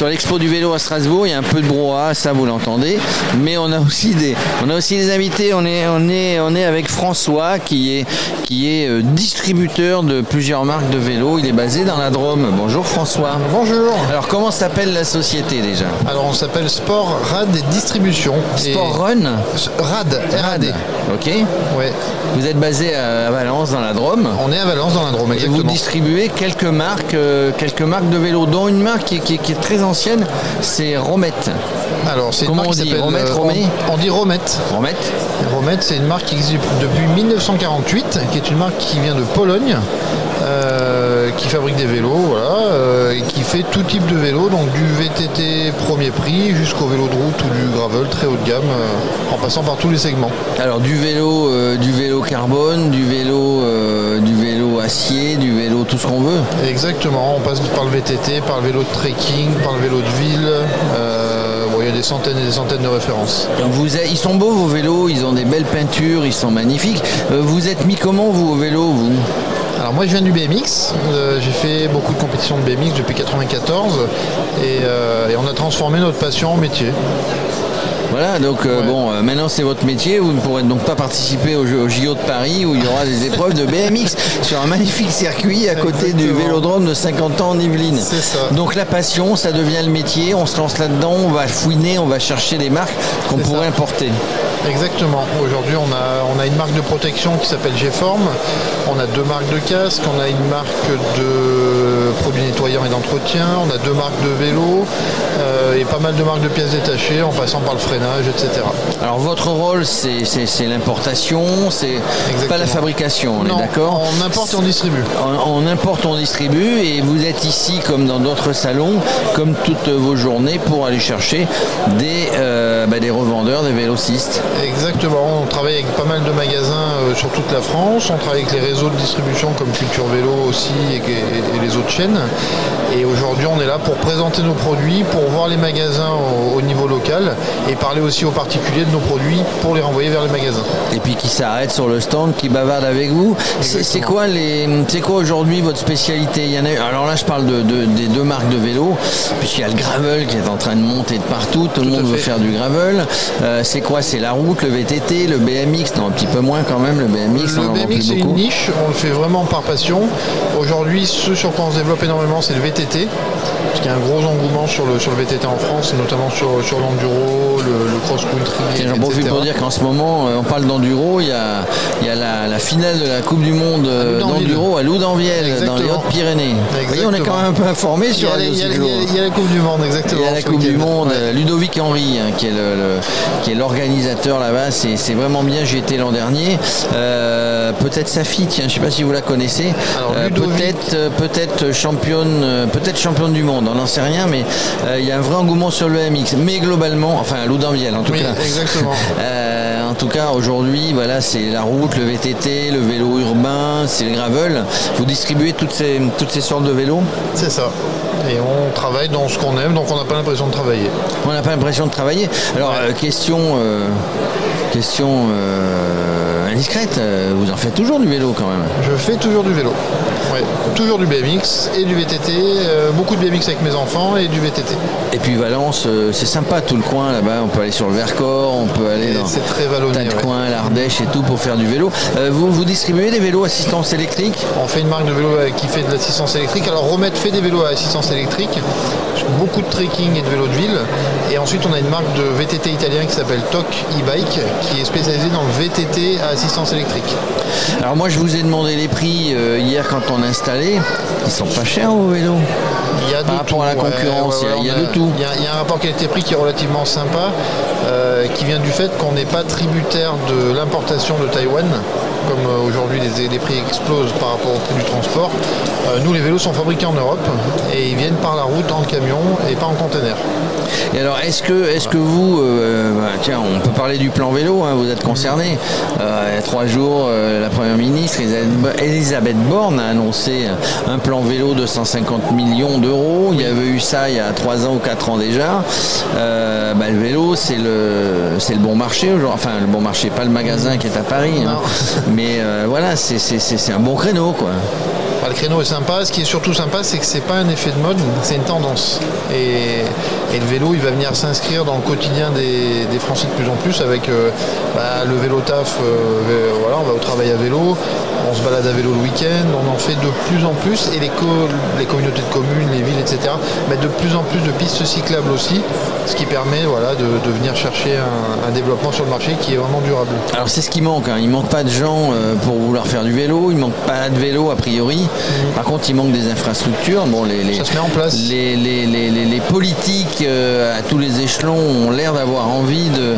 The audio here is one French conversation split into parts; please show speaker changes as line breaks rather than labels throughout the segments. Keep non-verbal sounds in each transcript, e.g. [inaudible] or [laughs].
Sur l'expo du vélo à Strasbourg, il y a un peu de brouhaha, ça vous l'entendez, mais on a aussi des, on a aussi des invités. On est, on est, on est avec François qui est, qui est euh, distributeur de plusieurs marques de vélos. Il est basé dans la Drôme. Bonjour François.
Bonjour.
Alors comment s'appelle la société déjà?
Alors on s'appelle Sport Rad et Distribution.
Sport Run?
Rad, RAD.
Ok.
Ouais.
Vous êtes basé à Valence dans la Drôme?
On est à Valence dans la Drôme,
Et
exactement.
vous distribuez quelques marques, euh, quelques marques de vélos, dont une marque qui, qui- qui est très ancienne, c'est Romette.
Alors c'est une
Comment
marque
on
qui
dit,
s'appelle,
Romette,
euh,
Romé
on, on dit Romette.
Romette
Romette, c'est une marque qui existe depuis 1948, qui est une marque qui vient de Pologne, euh, qui fabrique des vélos, voilà, euh, et qui fait tout type de vélo, donc du VTT premier prix jusqu'au vélo de route ou du gravel très haut de gamme, euh, en passant par tous les segments.
Alors du vélo, du vélo carbone, du vélo, du vélo acier, du vélo tout ce qu'on veut.
Exactement, on passe par le VTT, par le vélo de trekking, par le vélo de ville. euh, bon, il y a des centaines et des centaines de références.
Vous ils sont beaux vos vélos, ils ont des belles peintures, ils sont magnifiques. Euh, vous êtes mis comment vous au vélo vous?
Alors moi je viens du BMX, euh, j'ai fait beaucoup de compétitions de BMX depuis 94 et, euh, et on a transformé notre passion en métier.
Voilà, donc euh,
Ouais.
bon, euh, maintenant c'est votre métier, vous ne pourrez donc pas participer au, au JO de Paris où il y aura des épreuves de BMX sur un magnifique circuit à côté du vélodrome de 50 ans en Yvelines.
C'est ça.
Donc la passion, ça devient le métier, on se lance là-dedans, on va fouiner, on va chercher des marques qu'on pourrait
ça.
importer.
Exactement. Aujourd'hui on a, on a une marque de protection qui s'appelle G-Form, on a deux marques de casques, on a une marque de produits nettoyants et d'entretien, on a deux marques de vélos euh, et pas mal de marques de pièces détachées en passant par le freinage, etc.
Alors votre rôle, c'est c'est- c'est l'importation, c'est pas la fabrication, on
Non,
est d'accord
On importe et on distribue.
On, on importe, on distribue et vous êtes ici comme dans d'autres salons, comme toutes vos journées pour aller chercher des, euh, bah, des revendeurs, des vélocistes.
Exactement, on travaille avec pas mal de magasins euh, sur toute la France, on travaille avec les réseaux de distribution comme Culture Vélo aussi et, les autres chaînes. Et aujourd'hui on est là pour présenter nos produits, pour voir les magasins au, au niveau local et parler aussi aux particuliers de nos produits pour les renvoyer vers les magasins.
Et puis qui s'arrêtent sur le stand, qui bavardent avec vous. C'est quoi les, quoi aujourd'hui votre spécialité? Il y en a, alors là je parle de, de- des deux marques de vélos, puisqu'il y a le gravel qui est en train de monter de partout, tout, le
Tout
monde veut faire du gravel. Euh, c'est quoi? C'est la route, le VTT, le BMX Non, un petit peu moins quand même, le BMX,
Le BMX c'est une niche, on le fait vraiment par passion. Aujourd'hui ce sur quoi on se développe énormément c'est le VTT, parce qu'il y a un gros engouement sur le, sur le VTT en France, et notamment sur, sur l'enduro, le, le cross-country.
J'en profite pour dire qu'en ce moment, euh, on parle d'enduro, il y a, il y a la, la finale de la Coupe du Monde euh, d'enduro à Loudanviel, dans les. Hautes-Pyrénées. Vous voyez, on est quand même un peu informé sur
il y a- y y la Coupe du Monde, exactement.
Il y a la Coupe du. Monde, euh, Ludovic Henry, hein, qui est le, là-bas. C'est vraiment bien. J'y étais l'an dernier. Euh, peut-être sa fille, tiens, je sais pas si vous la connaissez. Euh, peut-être, euh, peut-être championne, peut-être championne du monde. On n'en sait rien, mais il y a un vrai engouement sur le MX. Mais globalement, enfin Loudanviel en tout
Oui,
cas.
exactement. [laughs]
En tout cas, aujourd'hui, voilà, c'est la route, le VTT, le vélo urbain, c'est le gravel. Vous distribuez toutes ces, toutes ces sortes de vélos.
C'est ça. Et on travaille dans ce qu'on aime, donc on n'a pas l'impression de travailler.
On n'a pas l'impression de travailler. Alors, euh, question, euh, question euh, indiscrète, vous en faites toujours du vélo quand même?
Je fais toujours du vélo. Ouais, toujours du BMX et du VTT. euh, beaucoup de BMX avec mes enfants et du VTT.
Et puis Valence, euh, c'est sympa tout le coin là-bas. On peut aller sur le Vercors, on peut aller
Et
dans
c'est très
tas de
ouais.
coins, l'Ardèche et tout pour faire du vélo. Euh, vous, vous distribuez des vélos assistance électrique?
On fait une marque de vélo qui fait de l'assistance électrique. Alors Romette fait des vélos à assistance électrique, beaucoup de trekking et de vélos de ville. Et ensuite on a une marque de VTT italien qui s'appelle TOC e-bike qui est spécialisée dans le VTT à assistance électrique.
Alors moi, je vous ai demandé les prix hier quand on a Ils sont pas chers vos vélos.
Il y a
Par rapport
tout,
à la concurrence, il y a- il y a de tout.
Il y a, il y a un rapport qualité-prix qui est relativement sympa, euh, qui vient du fait qu'on n'est pas tributaire de l'importation de Taïwan, comme euh, aujourd'hui les, les prix explosent par rapport au prix du transport. Euh, nous, les vélos sont fabriqués en Europe et ils viennent par la route en camion et pas en conteneur.
Et alors, est-ce que, est-ce que vous, euh, bah, tiens, on peut parler du plan vélo, hein, vous êtes concerné. Euh, il y a trois jours, euh, la Première ministre Elisabeth- Borne a annoncé un plan vélo de 150 millions d'euros. Il y avait eu ça il y a trois ans ou quatre ans déjà. Bah, le vélo, c'est le, le bon marché aujourd'hui. Enfin, le bon marché, pas le magasin qui est à Paris, hein. Mais euh, voilà, c'est- un bon créneau, quoi.
Bah, le créneau est sympa. Ce qui est surtout sympa, c'est que c'est pas un effet de mode, c'est une tendance. Et le vélo, il va venir s'inscrire dans le quotidien des, des Français de plus en plus avec euh, bah, le vélo taf. euh, vé- voilà, on va au travail à vélo, on se balade à vélo le week-end, on en fait de plus en plus. Et les, co- les communautés de communes, les villes, etc., mettent de plus en plus de pistes cyclables aussi, ce qui permet voilà, de, de venir chercher un, un développement sur le marché qui est vraiment durable.
Alors c'est ce qui manque, hein. il manque pas de gens euh, pour vouloir faire du vélo, il manque pas de vélo a priori. Par contre il manque des infrastructures. Bon, les, les-
Ça se met en place.
Les, les- les- les- les politiques euh, à tous les échelons ont l'air d'avoir envie de,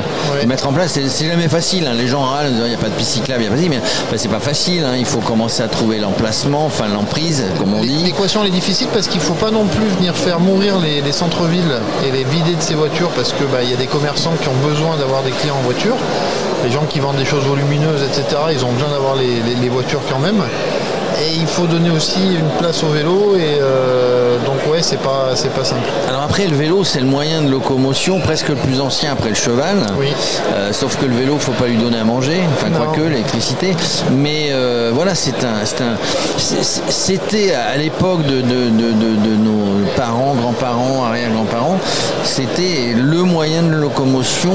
mettre en place. C'est, jamais facile, hein. les gens râlent, il n'y a pas de piste cyclable, il y a pas de- mais c'est pas facile, hein. il faut commencer à trouver l'emplacement, enfin l'emprise comme on dit.
L'équation elle est difficile parce qu'il ne faut pas non plus venir faire mourir les, les centres-villes et les vider de ces voitures parce que bah, y a des commerçants qui ont besoin d'avoir des clients en voiture. Les gens qui vendent des choses volumineuses, etc., ils ont besoin d'avoir les, les- les voitures quand même. Et il faut donner aussi une place au vélo et euh, donc ouais c'est pas c'est pas simple.
Alors après, le vélo, c'est le moyen de locomotion presque le plus ancien après le cheval.
Oui.
Euh, sauf que le vélo, faut pas lui donner à manger. Enfin, quoique, l'électricité. Mais euh, voilà, c'est un, c'est un- c'est- c'était à l'époque de, de- de- de- nos parents, grands-parents, arrière-grands-parents, c'était le moyen de locomotion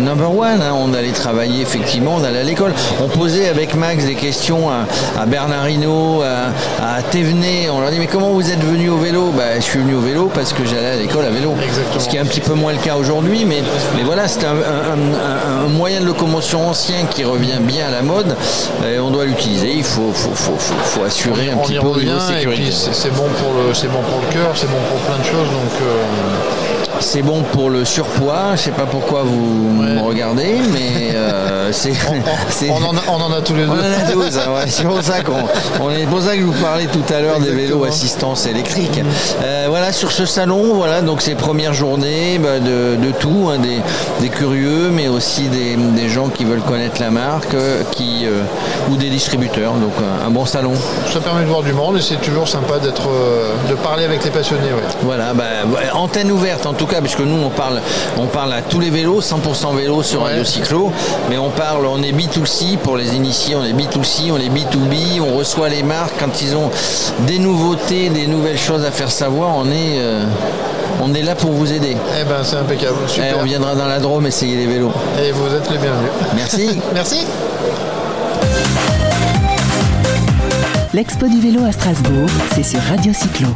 number one. hein. On allait travailler effectivement, on allait à l'école. On posait avec Max des questions à, à Bernard À, à Thévenet. On leur dit mais comment vous êtes venu au vélo? Bah, je suis venu au vélo parce que j'allais à l'école à vélo.
Exactement.
Ce qui est un petit peu moins le cas aujourd'hui, mais, mais voilà, c'est un, un- un- un moyen de locomotion ancien qui revient bien à la mode. Et on doit l'utiliser. Il faut, faut, faut, faut- assurer un petit peu au niveau sécurité.
c'est bon pour le c'est bon pour le cœur, c'est bon pour plein de choses donc euh,
C'est bon pour le surpoids. Je sais pas pourquoi vous
Ouais.
me regardez, [laughs]
on, en a, on en a tous les deux.
On en a 12, hein, ouais. c'est pour ça qu'on on est pour ça que je vous parlais tout à l'heure des vélos assistance électrique. Euh, voilà sur ce salon, voilà donc ces premières journées bah, de, de tout, hein, des, des curieux, mais aussi des, des gens qui veulent connaître la marque, euh, qui euh, ou des distributeurs. Donc un, un bon salon.
Ça permet de voir du monde et c'est toujours sympa d'être de parler avec les passionnés. ouais.
Voilà, bah, antenne ouverte en tout cas, puisque nous on parle, on parle à tous les vélos, 100% vélos sur. Radio Cyclo, mais on parle, on est B2C pour les initiés, on est B2C, on est B2B, on reçoit les marques quand ils ont des nouveautés, des nouvelles choses à faire savoir, on est, euh, on est là pour vous aider.
Eh ben c'est impeccable.
Eh,
Super.
on viendra dans la Drôme essayer les vélos.
Et vous êtes les bienvenus.
Merci. [laughs]
Merci.
L'expo du vélo à Strasbourg, c'est sur Radio Cyclo.